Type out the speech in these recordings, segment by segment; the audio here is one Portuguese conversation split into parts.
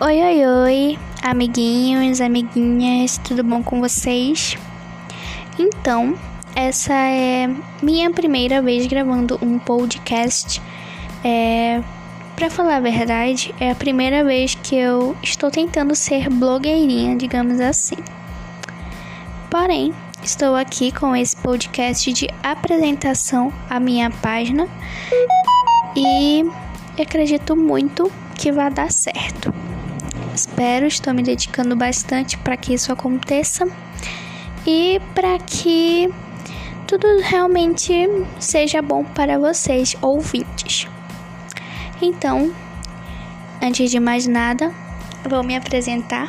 Oi, oi, oi, amiguinhos, amiguinhas, tudo bom com vocês? Então, essa é minha primeira vez gravando um podcast. É, para falar a verdade, é a primeira vez que eu estou tentando ser blogueirinha, digamos assim. Porém, estou aqui com esse podcast de apresentação à minha página e acredito muito que vai dar certo. Espero, estou me dedicando bastante para que isso aconteça e para que tudo realmente seja bom para vocês, ouvintes. Então, antes de mais nada, vou me apresentar.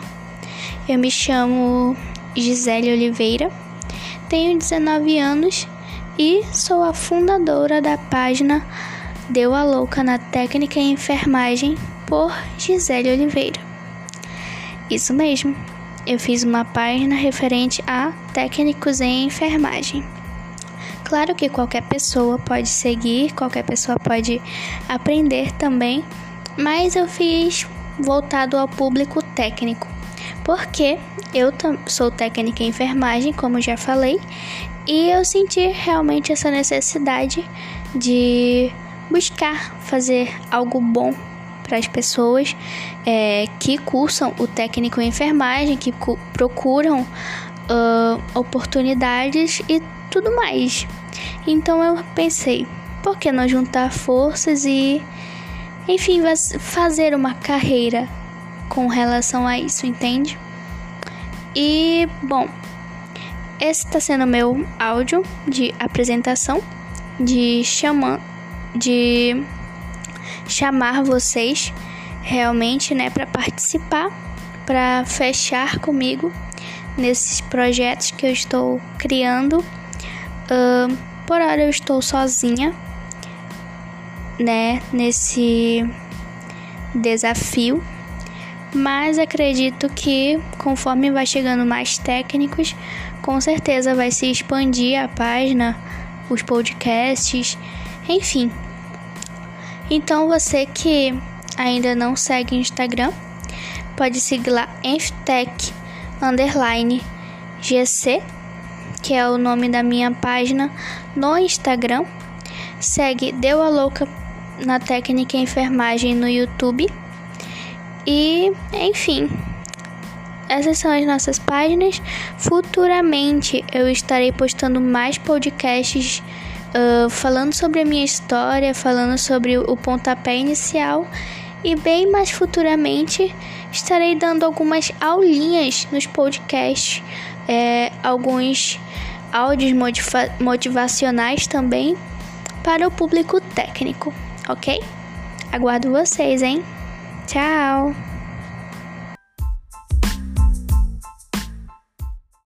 Eu me chamo Gisele Oliveira, tenho 19 anos e sou a fundadora da página Deu a Louca na Técnica e Enfermagem por Gisele Oliveira. Isso mesmo, eu fiz uma página referente a técnicos em enfermagem. Claro que qualquer pessoa pode seguir, qualquer pessoa pode aprender também, mas eu fiz voltado ao público técnico, porque eu sou técnica em enfermagem, como já falei, e eu senti realmente essa necessidade de buscar fazer algo bom para as pessoas é, que cursam o técnico em enfermagem, que procuram uh, oportunidades e tudo mais. Então eu pensei, por que não juntar forças e, enfim, fazer uma carreira com relação a isso, entende? E, bom, esse está sendo meu áudio de apresentação, de chamar, de chamar vocês realmente, né, para participar, para fechar comigo nesses projetos que eu estou criando. Uh, por hora eu estou sozinha, né, nesse desafio, mas acredito que conforme vai chegando mais técnicos, com certeza vai se expandir a página, os podcasts, enfim, então você que ainda não segue o Instagram, pode seguir lá Enftech underline GC, que é o nome da minha página no Instagram. Segue Deu a Louca na técnica enfermagem no YouTube. E, enfim, essas são as nossas páginas. Futuramente eu estarei postando mais podcasts uh, falando sobre a minha história, falando sobre o pontapé inicial e bem mais futuramente estarei dando algumas aulinhas nos podcasts, é, alguns áudios motiva motivacionais também para o público técnico, ok? Aguardo vocês, hein? Tchau!